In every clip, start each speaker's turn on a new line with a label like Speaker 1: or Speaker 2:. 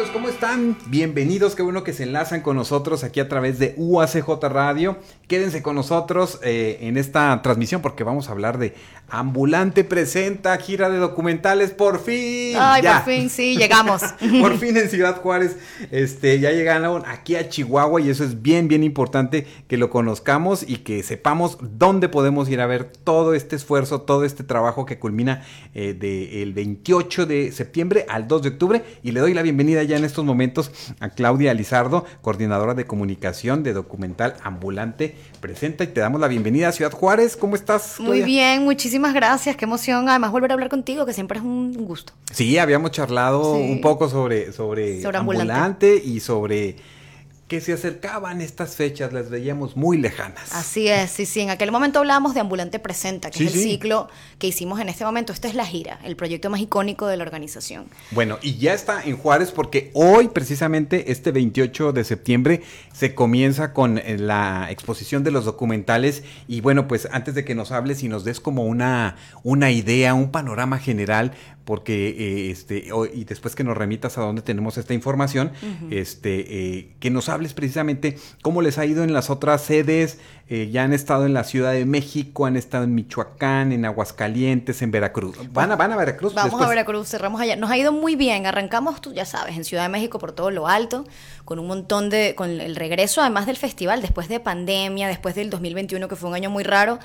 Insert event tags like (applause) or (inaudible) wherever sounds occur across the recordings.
Speaker 1: Amigos, ¿cómo están? Bienvenidos, qué bueno que se enlazan con nosotros aquí a través de UACJ Radio. Quédense con nosotros eh, en esta transmisión porque vamos a hablar de Ambulante Presenta, gira de documentales, por fin.
Speaker 2: Ay, por fin, sí, llegamos. (laughs)
Speaker 1: por fin en Ciudad Juárez, este, ya llegaron aquí a Chihuahua y eso es bien, bien importante que lo conozcamos y que sepamos dónde podemos ir a ver todo este esfuerzo, todo este trabajo que culmina eh, del 28 de septiembre al 2 de octubre y le doy la bienvenida ya en estos momentos a Claudia Lizardo, coordinadora de comunicación de documental ambulante. Presenta y te damos la bienvenida a Ciudad Juárez. ¿Cómo estás?
Speaker 2: Muy bien, muchísimas gracias. Qué emoción. Además, volver a hablar contigo, que siempre es un gusto.
Speaker 1: Sí, habíamos charlado un poco sobre, sobre, ambulante y sobre que se acercaban estas fechas, las veíamos muy lejanas.
Speaker 2: Así es, sí, sí. En aquel momento hablábamos de Ambulante Presenta, que es el ciclo que hicimos en este momento. Esta es la gira, el proyecto más icónico de la organización.
Speaker 1: Bueno, y ya está en Juárez porque hoy, precisamente, este 28 de septiembre, se comienza con eh, la exposición de los documentales. Y bueno, pues antes de que nos hables y nos des como una, una idea, un panorama general, porque eh, este y después que nos remitas a dónde tenemos esta información, este eh, que nos hables precisamente cómo les ha ido en las otras sedes, eh, ya han estado en la Ciudad de México, han estado en Michoacán, en Aguascalientes, en Veracruz. ¿Van a, van a Veracruz?
Speaker 2: Vamos a Veracruz, cerramos allá. Nos ha ido muy bien, arrancamos, tú ya sabes, en Ciudad de México por todo lo alto, con un montón de, con el regreso además del festival, después de pandemia, después del 2021 que fue un año muy raro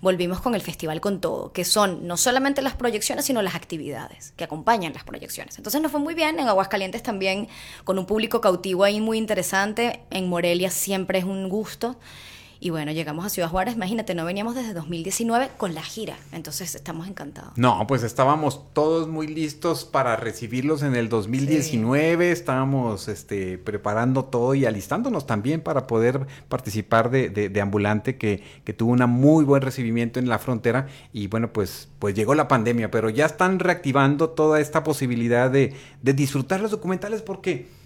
Speaker 2: volvimos con el festival con todo, que son no solamente las proyecciones, sino las actividades que acompañan las proyecciones. Entonces nos fue muy bien, en Aguascalientes también, con un público cautivo ahí muy interesante, en Morelia siempre es un gusto. Y bueno, llegamos a Ciudad Juárez, imagínate, no veníamos desde 2019 con la gira, entonces estamos encantados.
Speaker 1: No, pues estábamos todos muy listos para recibirlos en el 2019, estábamos este, preparando todo y alistándonos también para poder participar de, de, Ambulante, que, que, tuvo un muy buen recibimiento en la frontera y bueno, pues, pues llegó la pandemia, pero ya están reactivando toda esta posibilidad de, de disfrutar los documentales porque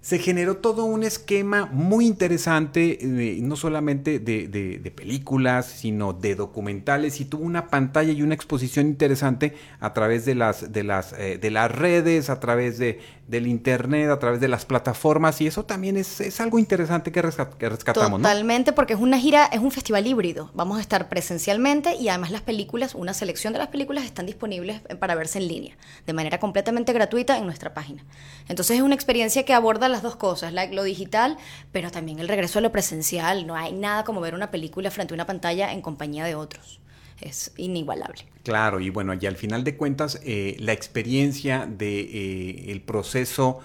Speaker 1: se generó todo un esquema muy interesante, eh, no solamente de, películas, sino de documentales, y tuvo una pantalla y una exposición interesante a través de las, de las, eh, de las redes, a través de, del internet, a través de las plataformas, y eso también es, algo interesante que, rescatamos.
Speaker 2: Totalmente, porque es una gira, es un festival híbrido. Vamos a estar presencialmente y además las películas, una selección de las películas están disponibles para verse en línea, de manera completamente gratuita en nuestra página. Entonces es una experiencia que aborda las dos cosas, lo digital, pero también el regreso a lo presencial. No hay nada como ver una película frente a una pantalla en compañía de otros. Es inigualable.
Speaker 1: Claro, y bueno, y al final de cuentas, eh, la experiencia de eh, el proceso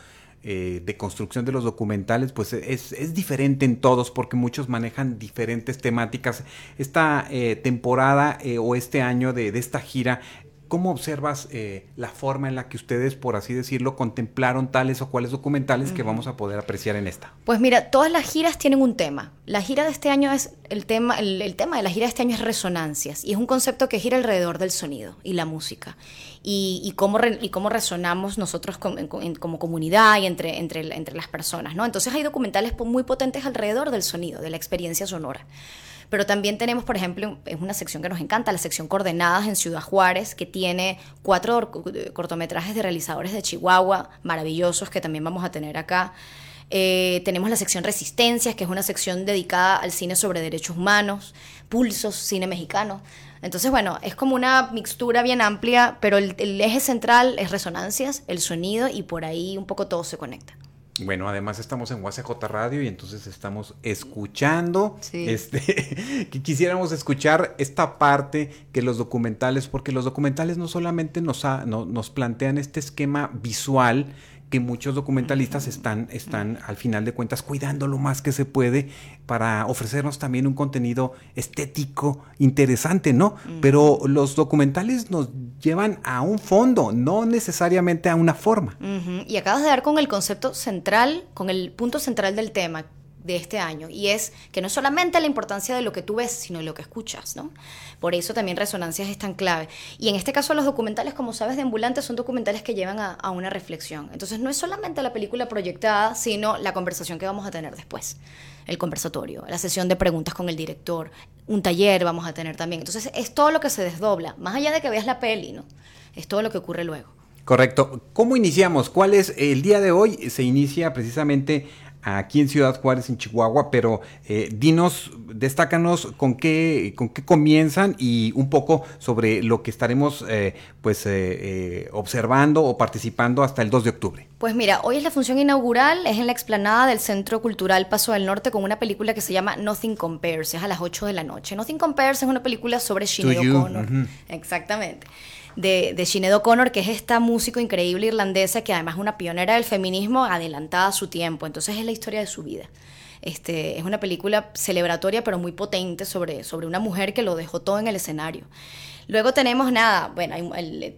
Speaker 1: eh, de construcción de los documentales, pues es, es, diferente en todos porque muchos manejan diferentes temáticas. Esta temporada o este año de, de, esta gira ¿Cómo observas eh, la forma en la que ustedes, por así decirlo, contemplaron tales o cuales documentales que vamos a poder apreciar en esta?
Speaker 2: Pues mira, todas las giras tienen un tema. La gira de este año es el tema, el, tema de la gira de este año es resonancias y es un concepto que gira alrededor del sonido y la música y, cómo, y cómo resonamos nosotros como comunidad y entre, entre, entre las personas, ¿no? Entonces hay documentales muy potentes alrededor del sonido, de la experiencia sonora. Pero también tenemos, por ejemplo, es una sección que nos encanta, la sección Coordenadas en Ciudad Juárez, que tiene cuatro cortometrajes de realizadores de Chihuahua, maravillosos, que también vamos a tener acá. Eh, tenemos la sección Resistencias, que es una sección dedicada al cine sobre derechos humanos, Pulsos, cine mexicano. Entonces, bueno, es como una mixtura bien amplia, pero el eje central es resonancias, el sonido y por ahí un poco todo se conecta.
Speaker 1: Bueno, además estamos en UACJ Radio y entonces estamos escuchando, este, (laughs) que quisiéramos escuchar esta parte que los documentales, porque los documentales no solamente nos, nos plantean este esquema visual, que muchos documentalistas están, están al final de cuentas cuidando lo más que se puede para ofrecernos también un contenido estético interesante, ¿no? Pero los documentales nos llevan a un fondo, no necesariamente a una forma.
Speaker 2: Y acabas de dar con el concepto central, con el punto central del tema, de este año y es que no solamente la importancia de lo que tú ves, sino de lo que escuchas, ¿no? Por eso también resonancias es tan clave. Y en este caso los documentales, como sabes, de Ambulante son documentales que llevan a, a una reflexión. Entonces no es solamente la película proyectada, sino la conversación que vamos a tener después, el conversatorio, la sesión de preguntas con el director, un taller vamos a tener también. Entonces es todo lo que se desdobla, más allá de que veas la peli, ¿no? Es todo lo que ocurre luego.
Speaker 1: Correcto. ¿Cómo iniciamos? ¿Cuál es el día de hoy? Se inicia precisamente aquí en Ciudad Juárez, en Chihuahua, pero eh, dinos, destácanos con qué, con qué comienzan y un poco sobre lo que estaremos eh, pues eh, observando o participando hasta el 2 de octubre.
Speaker 2: Pues mira, hoy es la función inaugural, es en la explanada del Centro Cultural Paso del Norte con una película que se llama Nothing Compares, es a las 8 de la noche. Nothing Compares es una película sobre Sinead O'Connor. Exactamente de, de Sinead O'Connor, que es esta músico increíble irlandesa que además es una pionera del feminismo adelantada a su tiempo. Entonces es la historia de su vida. Este, es una película celebratoria pero muy potente sobre, sobre una mujer que lo dejó todo en el escenario. Luego tenemos nada, bueno,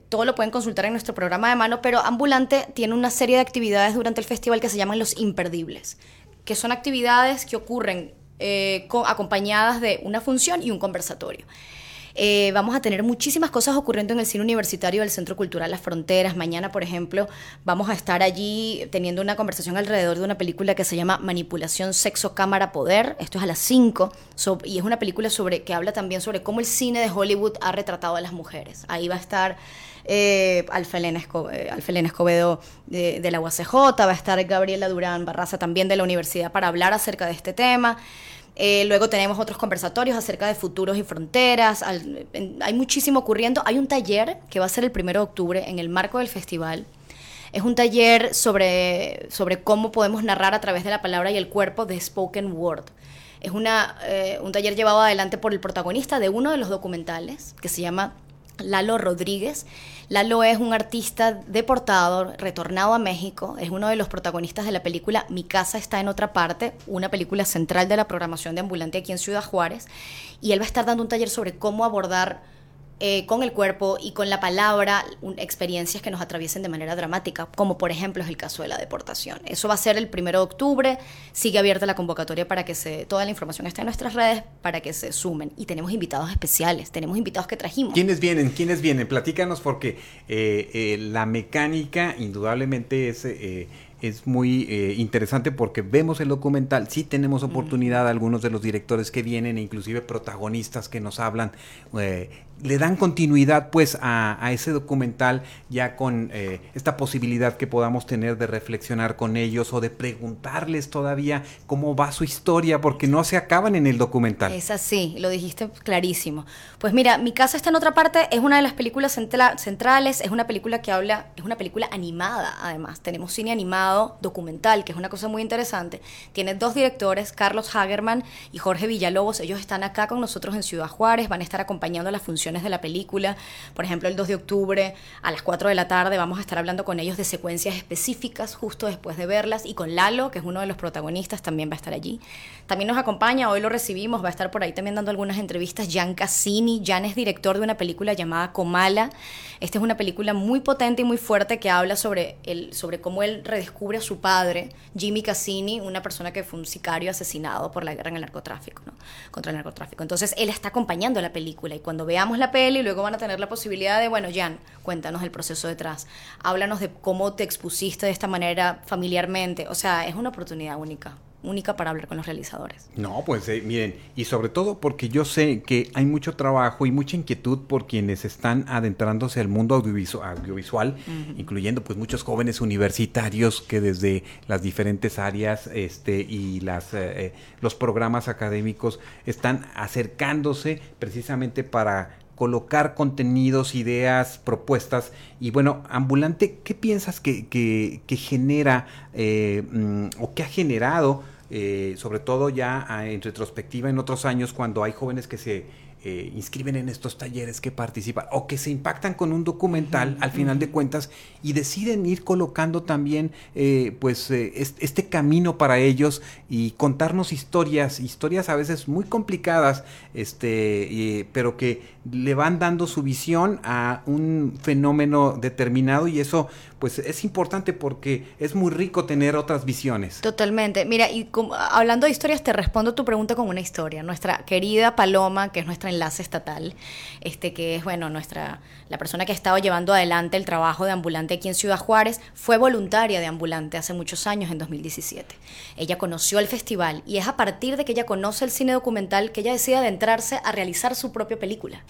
Speaker 2: todo lo pueden consultar en nuestro programa de mano, pero Ambulante tiene una serie de actividades durante el festival que se llaman los imperdibles, que son actividades que ocurren eh, acompañadas de una función y un conversatorio. Eh, vamos a tener muchísimas cosas ocurriendo en el cine universitario del Centro Cultural Las Fronteras. Mañana, por ejemplo, vamos a estar allí teniendo una conversación alrededor de una película que se llama Manipulación, Sexo, Cámara, Poder. Esto es a las 5 y es una película sobre que habla también sobre cómo el cine de Hollywood ha retratado a las mujeres. Ahí va a estar eh, eh, Escobedo de, de, la UACJ, va a estar Gabriela Durán Barraza también de la universidad para hablar acerca de este tema. Eh, luego tenemos otros conversatorios acerca de futuros y fronteras. hay muchísimo ocurriendo. Hay un taller que va a ser el primero de octubre en el marco del festival. Es un taller sobre, sobre cómo podemos narrar a través de la palabra y el cuerpo de spoken word. Es una, eh, un taller llevado adelante por el protagonista de uno de los documentales, que se llama Lalo Rodríguez. Lalo es un artista deportado, retornado a México, es uno de los protagonistas de la película Mi casa está en otra parte, una película central de la programación de Ambulante aquí en Ciudad Juárez, y él va a estar dando un taller sobre cómo abordar eh, con el cuerpo y con la palabra experiencias que nos atraviesen de manera dramática, como por ejemplo es el caso de la deportación. Eso va a ser el primero de octubre, sigue abierta la convocatoria para que se, toda la información esté en nuestras redes para que se sumen. Y tenemos invitados especiales, tenemos invitados que trajimos.
Speaker 1: ¿Quiénes vienen? ¿Quiénes vienen? Platícanos porque eh, eh, la mecánica indudablemente es es muy eh, interesante porque vemos el documental, sí tenemos oportunidad, algunos de los directores que vienen, e inclusive protagonistas que nos hablan, eh, le dan continuidad pues a, ese documental ya con eh, esta posibilidad que podamos tener de reflexionar con ellos o de preguntarles todavía cómo va su historia porque no se acaban en el documental.
Speaker 2: Es así, lo dijiste clarísimo. Pues mira, Mi casa está en otra parte, es una de las películas centrales, es una película que habla, es una película animada además, tenemos cine animado documental, que es una cosa muy interesante. Tiene dos directores, Carlos Hagerman y Jorge Villalobos. Ellos están acá con nosotros en Ciudad Juárez, van a estar acompañando las funciones de la película. Por ejemplo, el 2 de octubre a las 4 de la tarde vamos a estar hablando con ellos de secuencias específicas justo después de verlas. Y con Lalo, que es uno de los protagonistas, también va a estar allí. También nos acompaña, hoy lo recibimos, va a estar por ahí también dando algunas entrevistas. Jan Cassini, Jan es director de una película llamada Comala. Esta es una película muy potente y muy fuerte que habla sobre, el, sobre cómo él redescubre descubre a su padre, Jimmy Cassini, una persona que fue un sicario asesinado por la guerra en el narcotráfico, ¿no? contra el narcotráfico. Entonces él está acompañando la película y cuando veamos la peli luego van a tener la posibilidad de, bueno, Jan, cuéntanos el proceso detrás, háblanos de cómo te expusiste de esta manera familiarmente, o sea, es una oportunidad única única para hablar con los realizadores.
Speaker 1: No, pues eh, miren, y sobre todo porque yo sé que hay mucho trabajo y mucha inquietud por quienes están adentrándose al mundo audiovisual, incluyendo pues muchos jóvenes universitarios que desde las diferentes áreas este, y las, eh, eh, los programas académicos están acercándose precisamente para colocar contenidos, ideas, propuestas. Y bueno, Ambulante, ¿qué piensas que, que, genera mm, o que ha generado eh, sobre todo ya ah, en retrospectiva en otros años cuando hay jóvenes que se eh, inscriben en estos talleres, que participan o que se impactan con un documental al final de cuentas y deciden ir colocando también eh, pues este camino para ellos y contarnos historias, historias a veces muy complicadas, este, pero que le van dando su visión a un fenómeno determinado y eso pues es importante porque es muy rico tener otras visiones.
Speaker 2: Totalmente. Mira, y hablando de historias, te respondo tu pregunta con una historia. Nuestra querida Paloma, que es nuestra enlace estatal, este que es, bueno, nuestra la persona que ha estado llevando adelante el trabajo de ambulante aquí en Ciudad Juárez, fue voluntaria de ambulante hace muchos años, en 2017. Ella conoció el festival y es a partir de que ella conoce el cine documental que ella decide adentrarse a realizar su propia película.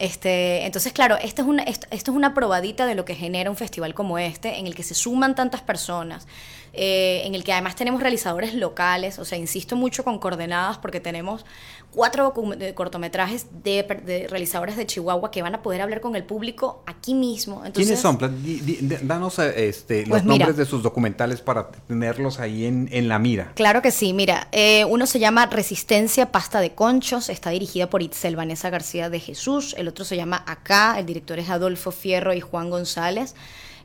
Speaker 2: Este, entonces, claro, esto es, una, esto, es una probadita de lo que genera un festival como este, en el que se suman tantas personas, eh, en el que además tenemos realizadores locales, o sea, insisto mucho con coordenadas porque tenemos cuatro cortometrajes de, realizadores de Chihuahua que van a poder hablar con el público aquí mismo.
Speaker 1: ¿Quiénes son? danos eh, este, los pues nombres de sus documentales para tenerlos ahí en, la mira.
Speaker 2: Claro que sí, mira, eh, uno se llama Resistencia Pasta de Conchos, está dirigida por Itzel Vanessa García de Jesús, el otro se llama Acá, el director es Adolfo Fierro y Juan González.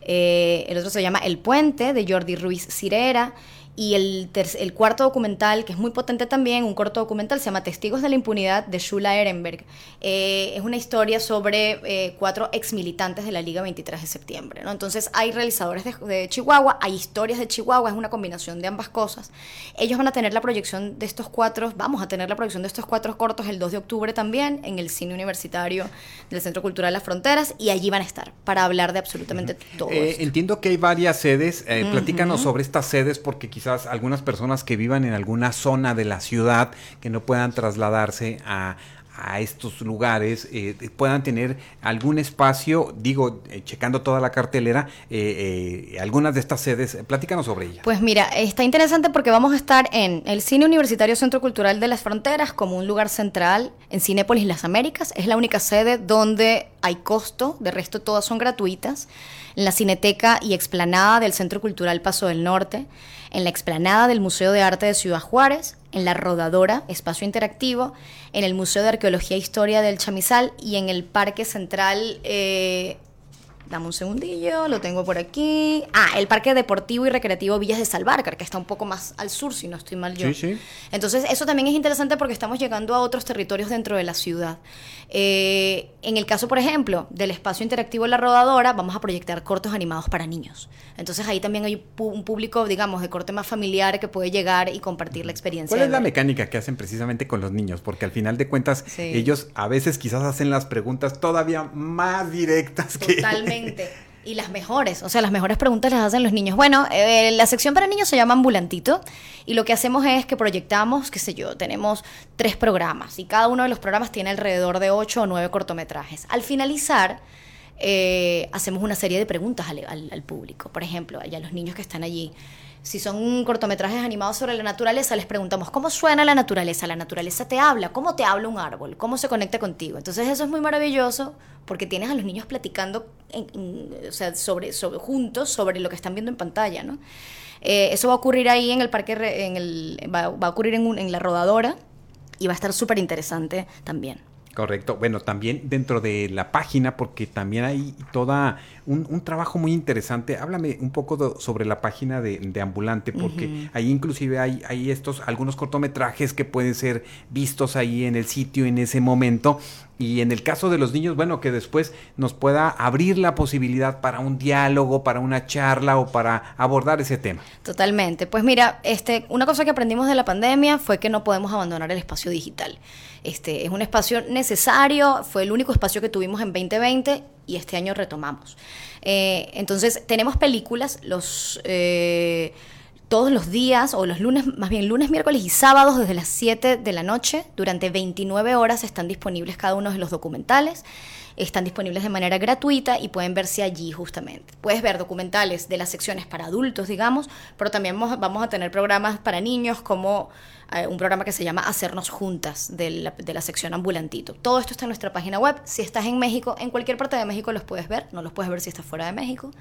Speaker 2: Eh, el otro se llama El Puente, de Jordi Ruiz Cirera. Y el, el cuarto documental, que es muy potente también, un corto documental, se llama Testigos de la Impunidad de Shula Ehrenberg. Eh, es una historia sobre eh, cuatro ex militantes de la Liga 23 de septiembre. ¿no? Entonces hay realizadores de, Chihuahua, hay historias de Chihuahua, es una combinación de ambas cosas. Ellos van a tener la proyección de estos cuatro, vamos a tener la proyección de estos cuatro cortos el 2 de octubre también en el cine universitario del Centro Cultural Las Fronteras y allí van a estar para hablar de absolutamente todo.
Speaker 1: Eh, entiendo que hay varias sedes, platícanos sobre estas sedes porque quizás algunas personas que vivan en alguna zona de la ciudad que no puedan trasladarse a, estos lugares eh, puedan tener algún espacio, digo, eh, checando toda la cartelera, eh, algunas de estas sedes, platícanos sobre ella.
Speaker 2: Pues mira, está interesante porque vamos a estar en el Cine Universitario Centro Cultural de las Fronteras como un lugar central en Cinépolis Las Américas, es la única sede donde hay costo, de resto todas son gratuitas, en la Cineteca y Explanada del Centro Cultural Paso del Norte, en la explanada del Museo de Arte de Ciudad Juárez, en la Rodadora, espacio interactivo, en el Museo de Arqueología e Historia del Chamizal y en el Parque Central eh, Dame un segundillo, lo tengo por aquí. Ah, el Parque Deportivo y Recreativo Villas de Salvarcar, que está un poco más al sur, si no estoy mal yo. Sí, sí. Entonces, eso también es interesante porque estamos llegando a otros territorios dentro de la ciudad. Eh, en el caso, por ejemplo, del espacio interactivo La Rodadora, vamos a proyectar cortos animados para niños. Entonces, ahí también hay un público, digamos, de corte más familiar que puede llegar y compartir la experiencia.
Speaker 1: ¿Cuál es la mecánica que hacen precisamente con los niños? Porque al final de cuentas, ellos a veces quizás hacen las preguntas todavía más directas
Speaker 2: que... Y las mejores, o sea, las mejores preguntas las hacen los niños. Bueno, eh, la sección para niños se llama Ambulantito y lo que hacemos es que proyectamos, qué sé yo, tenemos tres programas y cada uno de los programas tiene alrededor de ocho o nueve cortometrajes. Al finalizar, eh, hacemos una serie de preguntas al, al, público. Por ejemplo, a los niños que están allí. Si son cortometrajes animados sobre la naturaleza, les preguntamos, ¿cómo suena la naturaleza? La naturaleza te habla, ¿cómo te habla un árbol? ¿Cómo se conecta contigo? Entonces eso es muy maravilloso porque tienes a los niños platicando o sea, sobre, sobre, juntos sobre lo que están viendo en pantalla, ¿no? Eh, eso va a ocurrir ahí en el parque, en el, va, va a ocurrir en, en la rodadora y va a estar súper interesante también.
Speaker 1: Correcto. Bueno, también dentro de la página, porque también hay toda un, trabajo muy interesante. Háblame un poco sobre la página de, Ambulante, porque ahí inclusive hay, hay estos algunos cortometrajes que pueden ser vistos ahí en el sitio en ese momento. Y en el caso de los niños, bueno, que después nos pueda abrir la posibilidad para un diálogo, para una charla o para abordar ese tema.
Speaker 2: Totalmente. Pues mira, este, una cosa que aprendimos de la pandemia fue que no podemos abandonar el espacio digital. Este, es un espacio necesario, fue el único espacio que tuvimos en 2020 y este año retomamos. Eh, entonces, tenemos películas los... Eh, todos los días, o los lunes, más bien lunes, miércoles y sábados, desde las 7 de la noche, durante 29 horas están disponibles cada uno de los documentales. Están disponibles de manera gratuita y pueden verse allí justamente. Puedes ver documentales de las secciones para adultos, digamos, pero también vamos a tener programas para niños como eh, un programa que se llama Hacernos Juntas de la, de la, sección Ambulantito. Todo esto está en nuestra página web. Si estás en México, en cualquier parte de México los puedes ver, no los puedes ver si estás fuera de México.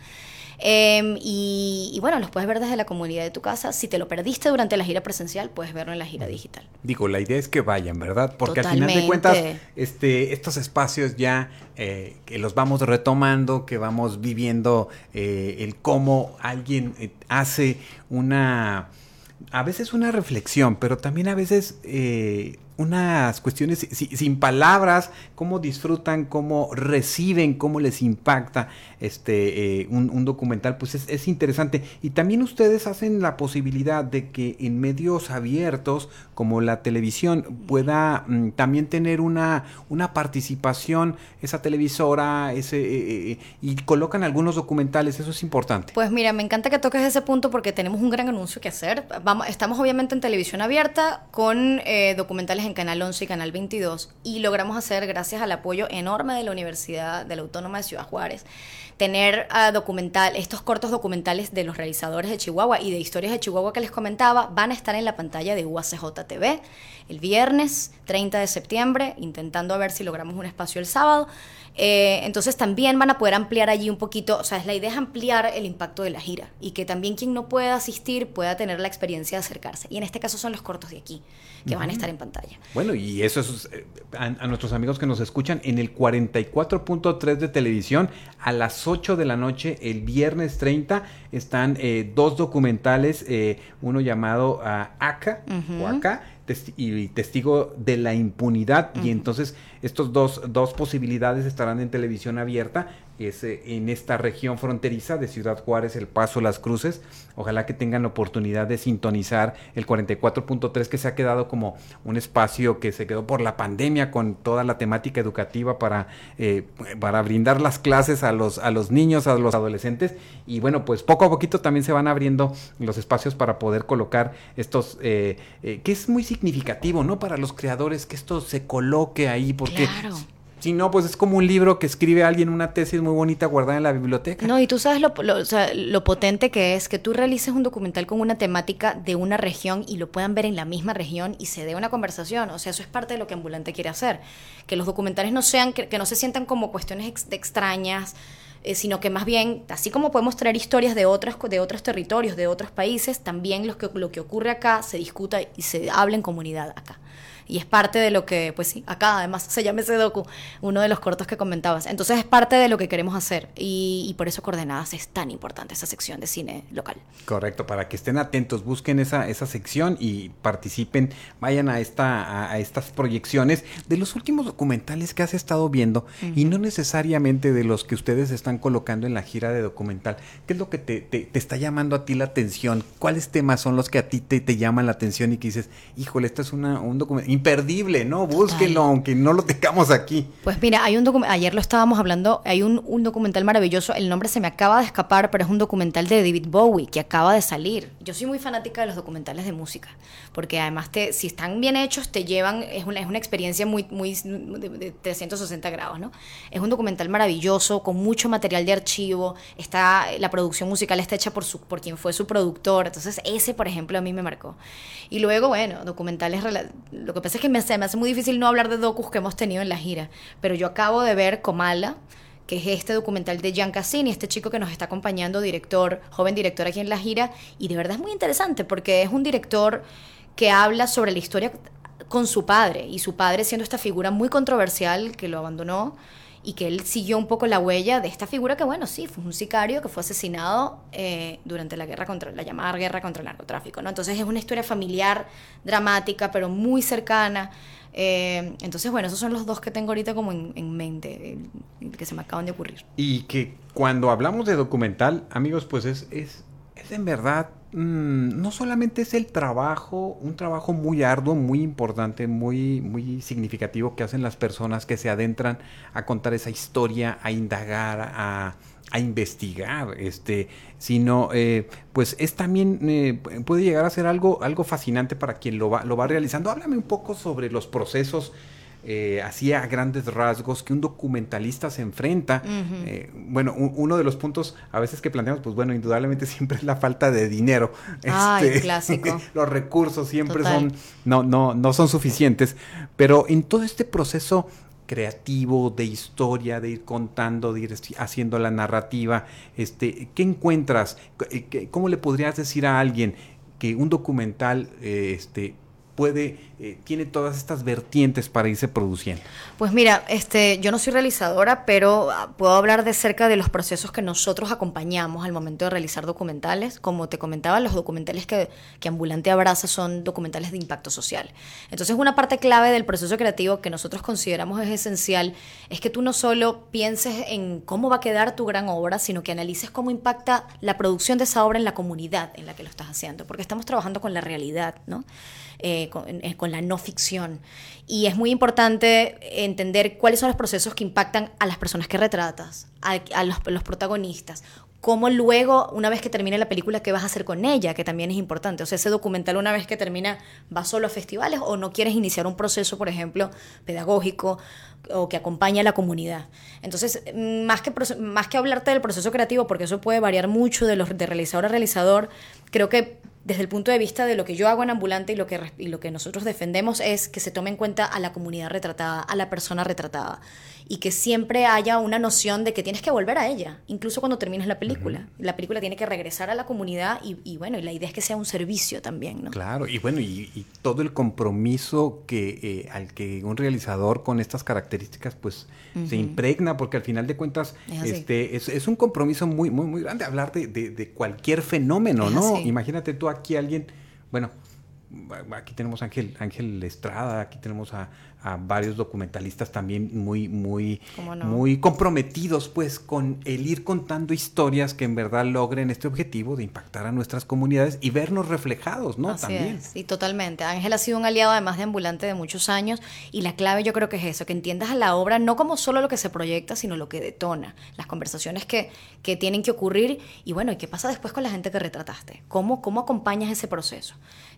Speaker 2: Em, y, bueno, los puedes ver desde la comunidad de tu casa. Si te lo perdiste durante la gira presencial, puedes verlo en la gira digital.
Speaker 1: Digo, la idea es que vayan, ¿verdad? Porque al final de cuentas, este, estos espacios ya eh, que los vamos retomando, que vamos viviendo eh, el cómo alguien hace una a veces una reflexión, pero también a veces unas cuestiones sin palabras, cómo disfrutan, cómo reciben, cómo les impacta este eh, un, documental, pues es, interesante. Y también ustedes hacen la posibilidad de que en medios abiertos, como la televisión, pueda mm, también tener una, una participación, esa televisora, ese, eh, eh, y colocan algunos documentales, eso es importante.
Speaker 2: Pues mira, me encanta que toques ese punto porque tenemos un gran anuncio que hacer. Vamos, estamos obviamente en televisión abierta con documentales en Canal 11 y Canal 22 y logramos hacer, gracias al apoyo enorme de la Universidad de la Autónoma de Ciudad Juárez, tener uh, documental, estos cortos documentales de los realizadores de Chihuahua y de historias de Chihuahua que les comentaba van a estar en la pantalla de UACJ TV el viernes 30 de septiembre, intentando a ver si logramos un espacio el sábado. Eh, entonces también van a poder ampliar allí un poquito, o sea, la idea es ampliar el impacto de la gira y que también quien no pueda asistir pueda tener la experiencia de acercarse. Y en este caso son los cortos de aquí, que van a estar en pantalla.
Speaker 1: Bueno, y eso es eh, a, nuestros amigos que nos escuchan en el 44.3 de televisión a las 8 de la noche, el viernes 30, están eh, dos documentales, uno llamado uh, ACA o ACA y testigo de la impunidad. Y entonces estos dos, dos posibilidades estarán en televisión abierta es eh, en esta región fronteriza de Ciudad Juárez, El Paso, Las Cruces. Ojalá que tengan la oportunidad de sintonizar el 44.3 que se ha quedado como un espacio que se quedó por la pandemia con toda la temática educativa para, eh, para brindar las clases a los, a los niños, a los adolescentes. Y bueno, pues poco a poquito también se van abriendo los espacios para poder colocar estos, eh, que es muy significativo, ¿no? Para los creadores que esto se coloque ahí, porque... Si no, pues es como un libro que escribe alguien, una tesis muy bonita guardada en la biblioteca.
Speaker 2: No, y tú sabes lo, lo, potente que es que tú realices un documental con una temática de una región y lo puedan ver en la misma región y se dé una conversación. O sea, eso es parte de lo que Ambulante quiere hacer. Que los documentales no sean, que, no se sientan como cuestiones extrañas, eh, sino que más bien, así como podemos traer historias de otros, de otros territorios, de otros países, también lo que, lo que ocurre acá se discuta y se habla en comunidad acá y es parte de lo que, pues sí, acá además (laughs) se llama ese docu, uno de los cortos que comentabas. Entonces es parte de lo que queremos hacer y, por eso Coordenadas es tan importante, esa sección de cine local.
Speaker 1: Correcto, para que estén atentos, busquen esa, esa sección y participen, vayan a, esta, a, estas proyecciones de los últimos documentales que has estado viendo y no necesariamente de los que ustedes están colocando en la gira de documental. ¿Qué es lo que te, te, está llamando a ti la atención? ¿Cuáles temas son los que a ti te, te llaman la atención y que dices, híjole, esto es una, un documental imperdible, ¿no? Búsquenlo, aunque no lo tengamos aquí.
Speaker 2: Pues mira, hay un ayer lo estábamos hablando, hay un, un, documental maravilloso, el nombre se me acaba de escapar, pero es un documental de David Bowie que acaba de salir. Yo soy muy fanática de los documentales de música, porque además te, si están bien hechos, te llevan, es una, es una experiencia muy, muy de, 360 grados, ¿no? Es un documental maravilloso, con mucho material de archivo, está, la producción musical está hecha por, su, por quien fue su productor, entonces ese, por ejemplo, a mí me marcó. Y luego, bueno, documentales, lo que pasa es que me, se me hace muy difícil no hablar de docus que hemos tenido en la gira, pero yo acabo de ver Comala, que es este documental de Gian Cassini, este chico que nos está acompañando, director, joven director aquí en la gira, y de verdad es muy interesante porque es un director que habla sobre la historia con su padre, y su padre siendo esta figura muy controversial que lo abandonó y que él siguió un poco la huella de esta figura que, bueno, sí, fue un sicario que fue asesinado eh, durante la guerra contra, la llamada guerra contra el narcotráfico, ¿no? Entonces es una historia familiar, dramática, pero muy cercana. Eh, entonces, bueno, esos son los dos que tengo ahorita como en, mente, que se me acaban de ocurrir.
Speaker 1: Y que cuando hablamos de documental, amigos, pues es, es, es en verdad Mm, no solamente es el trabajo, un trabajo muy arduo, muy importante, muy, muy significativo que hacen las personas que se adentran a contar esa historia, a indagar, a, investigar, este, sino eh, pues es también eh, puede llegar a ser algo, algo fascinante para quien lo va, lo va realizando. Háblame un poco sobre los procesos eh, así a grandes rasgos que un documentalista se enfrenta. Eh, bueno, uno de los puntos a veces que planteamos, pues bueno, indudablemente (laughs) siempre es la falta de dinero.
Speaker 2: este, clásico. (laughs)
Speaker 1: los recursos siempre son, no, no, no son suficientes, pero en todo este proceso creativo, de historia, de ir contando, de ir haciendo la narrativa, este, ¿qué encuentras? ¿Cómo le podrías decir a alguien que un documental este, puede, eh, tiene todas estas vertientes para irse produciendo?
Speaker 2: Pues mira, este, yo no soy realizadora, pero ah, puedo hablar de cerca de los procesos que nosotros acompañamos al momento de realizar documentales. Como te comentaba, los documentales que, que Ambulante abraza son documentales de impacto social. Entonces, una parte clave del proceso creativo que nosotros consideramos es esencial es que tú no solo pienses en cómo va a quedar tu gran obra, sino que analices cómo impacta la producción de esa obra en la comunidad en la que lo estás haciendo, porque estamos trabajando con la realidad, ¿no? Eh, eh, con, la no ficción. Y es muy importante entender cuáles son los procesos que impactan a las personas que retratas, a, los, protagonistas, cómo luego, una vez que termine la película, qué vas a hacer con ella, que también es importante. O sea, ese documental una vez que termina, ¿va solo a festivales o no quieres iniciar un proceso, por ejemplo, pedagógico o que acompañe a la comunidad? Entonces, más que, más que hablarte del proceso creativo, porque eso puede variar mucho de, los, de realizador a realizador, creo que desde el punto de vista de lo que yo hago en Ambulante y lo, que, y lo que nosotros defendemos es que se tome en cuenta a la comunidad retratada, a la persona retratada, y que siempre haya una noción de que tienes que volver a ella, incluso cuando termines la película. La película tiene que regresar a la comunidad y, bueno, y la idea es que sea un servicio también, ¿no?
Speaker 1: Claro, y bueno, y, todo el compromiso que eh, al que un realizador con estas características pues se impregna, porque al final de cuentas es, este, es, un compromiso muy, muy, muy grande hablar de, de, cualquier fenómeno, ¿no? Imagínate tú aquí alguien, bueno, aquí tenemos a Ángel, Ángel Estrada, aquí tenemos a, varios documentalistas también muy, muy, muy comprometidos pues con el ir contando historias que en verdad logren este objetivo de impactar a nuestras comunidades y vernos reflejados, ¿no?
Speaker 2: también. sí, totalmente. Ángel ha sido un aliado además de ambulante de muchos años y la clave yo creo que es eso, que entiendas a la obra no como solo lo que se proyecta, sino lo que detona, las conversaciones que, que tienen que ocurrir y bueno, ¿y qué pasa después con la gente que retrataste? ¿Cómo, cómo acompañas ese proceso?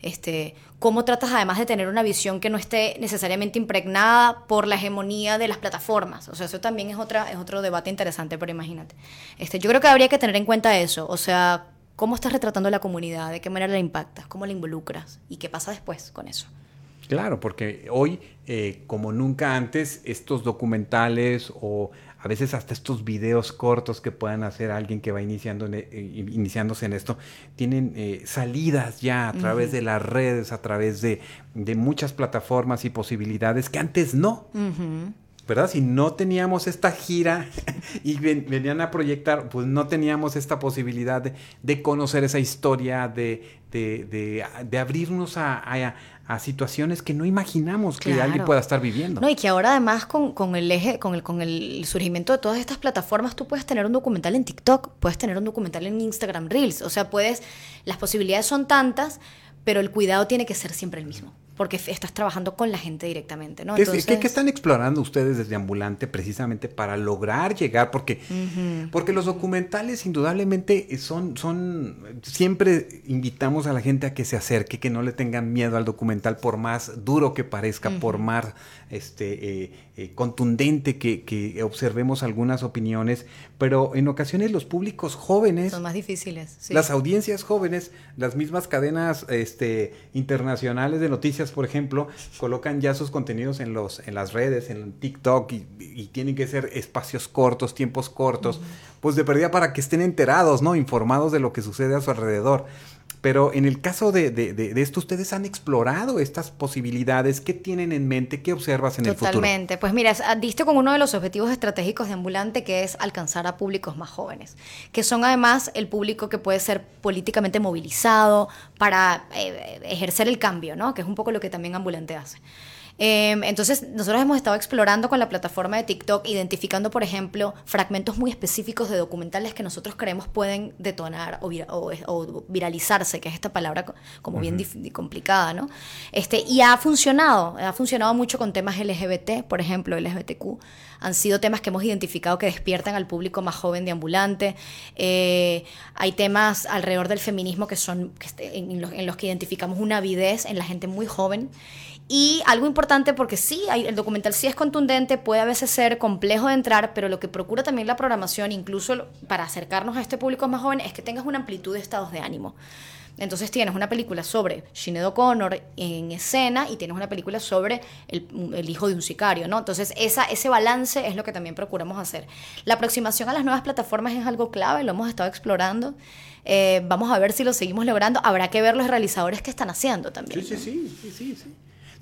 Speaker 2: Este, cómo tratas además de tener una visión que no esté necesariamente impregnada por la hegemonía de las plataformas. O sea, eso también es, otra, es otro debate interesante, pero imagínate. Este, yo creo que habría que tener en cuenta eso, o sea, cómo estás retratando a la comunidad, de qué manera la impactas, cómo la involucras y qué pasa después con eso.
Speaker 1: Claro, porque hoy, eh, como nunca antes, estos documentales o a veces hasta estos videos cortos que puedan hacer alguien que va iniciando e, eh, iniciándose en esto, tienen eh, salidas ya a través de las redes, a través de, muchas plataformas y posibilidades que antes no. ¿verdad? Si no teníamos esta gira (laughs) y venían a proyectar, pues no teníamos esta posibilidad de, conocer esa historia, de, de, abrirnos a, a situaciones que no imaginamos que alguien pueda estar viviendo.
Speaker 2: No, y que ahora además con, el eje, con el, con el surgimiento de todas estas plataformas, tú puedes tener un documental en TikTok, puedes tener un documental en Instagram Reels, o sea, puedes, las posibilidades son tantas, pero el cuidado tiene que ser siempre el mismo porque estás trabajando con la gente directamente, ¿no?
Speaker 1: Entonces, ¿Qué, están explorando ustedes desde Ambulante precisamente para lograr llegar? Porque, porque los documentales indudablemente son, son, siempre invitamos a la gente a que se acerque, que no le tengan miedo al documental por más duro que parezca, por más este, eh, eh, contundente que, que, observemos algunas opiniones, pero en ocasiones los públicos jóvenes...
Speaker 2: Son más difíciles.
Speaker 1: Las audiencias jóvenes, las mismas cadenas este, internacionales de noticias, por ejemplo, colocan ya sus contenidos en, los, en las redes, en TikTok, y, tienen que ser espacios cortos, tiempos cortos, pues de perdida para que estén enterados, ¿no? Informados de lo que sucede a su alrededor. Pero en el caso de, de, esto, ustedes han explorado estas posibilidades. ¿Qué tienen en mente? ¿Qué observas en el futuro?
Speaker 2: Totalmente. Pues mira, diste con uno de los objetivos estratégicos de Ambulante, que es alcanzar a públicos más jóvenes, que son además el público que puede ser políticamente movilizado para eh, ejercer el cambio, ¿no? Que es un poco lo que también Ambulante hace. Em, entonces, nosotros hemos estado explorando con la plataforma de TikTok, identificando, por ejemplo, fragmentos muy específicos de documentales que nosotros creemos pueden detonar o, viralizarse, que es esta palabra como bien complicada, ¿no? Este, y ha funcionado, ha funcionado mucho con temas LGBT, por ejemplo, LGBTQ. Han sido temas que hemos identificado que despiertan al público más joven de ambulante. Eh, hay temas alrededor del feminismo que son este, en, los, en los que identificamos una avidez en la gente muy joven. Y algo importante porque sí, el documental sí es contundente, puede a veces ser complejo de entrar, pero lo que procura también la programación, incluso para acercarnos a este público más joven, es que tengas una amplitud de estados de ánimo. Entonces tienes una película sobre Sinead O'Connor en escena y tienes una película sobre el, el, hijo de un sicario, ¿no? Entonces esa, ese balance es lo que también procuramos hacer. La aproximación a las nuevas plataformas es algo clave, lo hemos estado explorando. Eh, vamos a ver si lo seguimos logrando. Habrá que ver los realizadores que están haciendo también.
Speaker 1: Sí, sí, sí, sí, sí.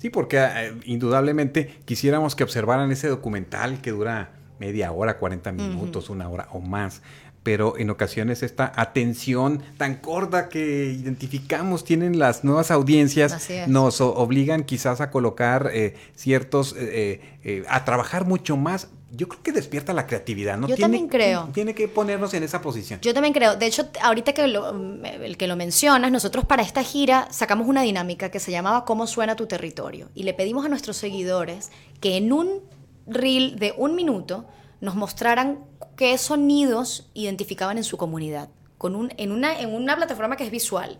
Speaker 1: Sí, porque eh, indudablemente quisiéramos que observaran ese documental que dura media hora, 40 minutos, una hora o más pero en ocasiones esta atención tan corta que identificamos tienen las nuevas audiencias nos obligan quizás a colocar eh, ciertos, eh, eh, a trabajar mucho más. Yo creo que despierta la creatividad, ¿no?
Speaker 2: Yo también creo.
Speaker 1: Tiene que ponernos en esa posición.
Speaker 2: Yo también creo. De hecho, ahorita que el que lo mencionas, nosotros para esta gira sacamos una dinámica que se llamaba ¿Cómo suena tu territorio? Y le pedimos a nuestros seguidores que en un reel de un minuto nos mostraran qué sonidos identificaban en su comunidad, con un, en, una, en una plataforma que es visual.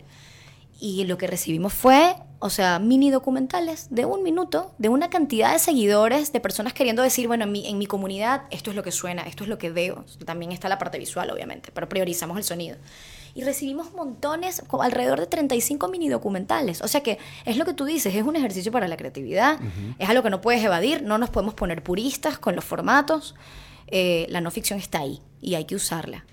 Speaker 2: Y lo que recibimos fue, o sea, mini documentales de un minuto, de una cantidad de seguidores, de personas queriendo decir, bueno, en mi, en mi comunidad esto es lo que suena, esto es lo que veo. También está la parte visual, obviamente, pero priorizamos el sonido. Y recibimos montones, alrededor de 35 mini documentales. O sea que es lo que tú dices, es un ejercicio para la creatividad, es algo que no puedes evadir, no nos podemos poner puristas con los formatos. Eh, la no ficción está ahí y hay que usarla.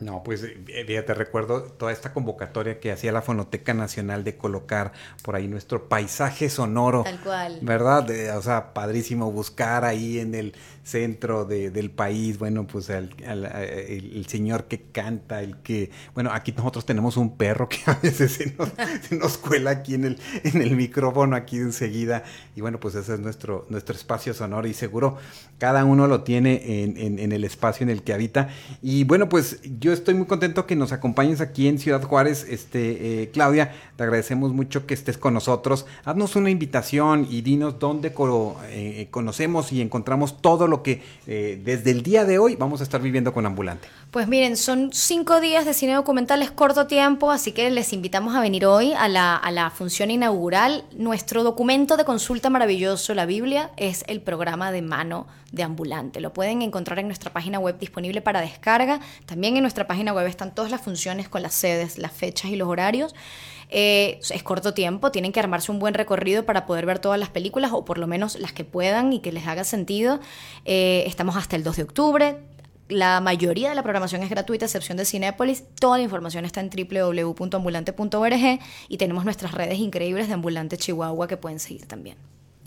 Speaker 1: No, pues eh, fíjate, recuerdo toda esta convocatoria que hacía la Fonoteca Nacional de colocar por ahí nuestro paisaje sonoro.
Speaker 2: Tal cual.
Speaker 1: ¿Verdad? o sea, padrísimo buscar ahí en el centro del país, bueno, pues el, señor que canta, el que, bueno, aquí nosotros tenemos un perro que (laughs) a veces (laughs) se nos, cuela aquí en el, en el micrófono, aquí enseguida, y bueno, pues ese es nuestro, nuestro espacio sonoro y seguro cada uno lo tiene en, en el espacio en el que habita. Y bueno, pues yo estoy muy contento que nos acompañes aquí en Ciudad Juárez, este, eh, Claudia. Te agradecemos mucho que estés con nosotros. Haznos una invitación y dinos dónde eh, conocemos y encontramos todo lo que eh, desde el día de hoy vamos a estar viviendo con Ambulante.
Speaker 2: Pues miren, son cinco días de cine documental, es corto tiempo, así que les invitamos a venir hoy a la, a la función inaugural. Nuestro documento de consulta maravilloso, la Biblia, es el programa de mano de Ambulante. Lo pueden encontrar en nuestra página web disponible para descarga. También en nuestra página web están todas las funciones con las sedes, las fechas y los horarios. Eh, es corto tiempo, tienen que armarse un buen recorrido para poder ver todas las películas o por lo menos las que puedan y que les haga sentido. Eh, estamos hasta el 2 de octubre. La mayoría de la programación es gratuita, excepción de Cinépolis. Toda la información está en www.ambulante.org y tenemos nuestras redes increíbles de Ambulante Chihuahua que pueden seguir también.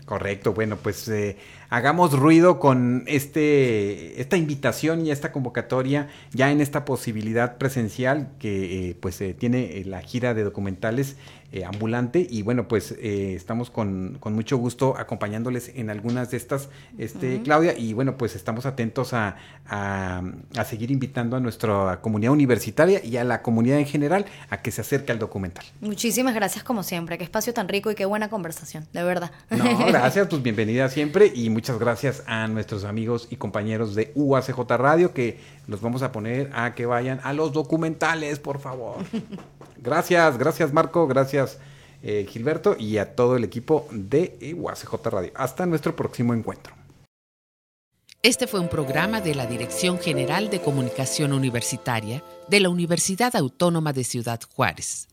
Speaker 1: Correcto, bueno, pues eh, hagamos ruido con este, esta invitación y esta convocatoria ya en esta posibilidad presencial que eh, pues eh, tiene la gira de documentales eh, ambulante. Y bueno pues eh, estamos con, mucho gusto acompañándoles en algunas de estas este Claudia. Y bueno pues estamos atentos a, a, seguir invitando a nuestra comunidad universitaria y a la comunidad en general a que se acerque al documental.
Speaker 2: Muchísimas gracias como siempre. Qué espacio tan rico y qué buena conversación de verdad.
Speaker 1: No gracias. (laughs) Pues bienvenida siempre y muchas gracias a nuestros amigos y compañeros de UACJ Radio que los vamos a poner a que vayan a los documentales por favor (laughs) Gracias, gracias Marco, gracias eh, Gilberto y a todo el equipo de UACJ Radio. Hasta nuestro próximo encuentro.
Speaker 3: Este fue un programa de la Dirección General de Comunicación Universitaria de la Universidad Autónoma de Ciudad Juárez.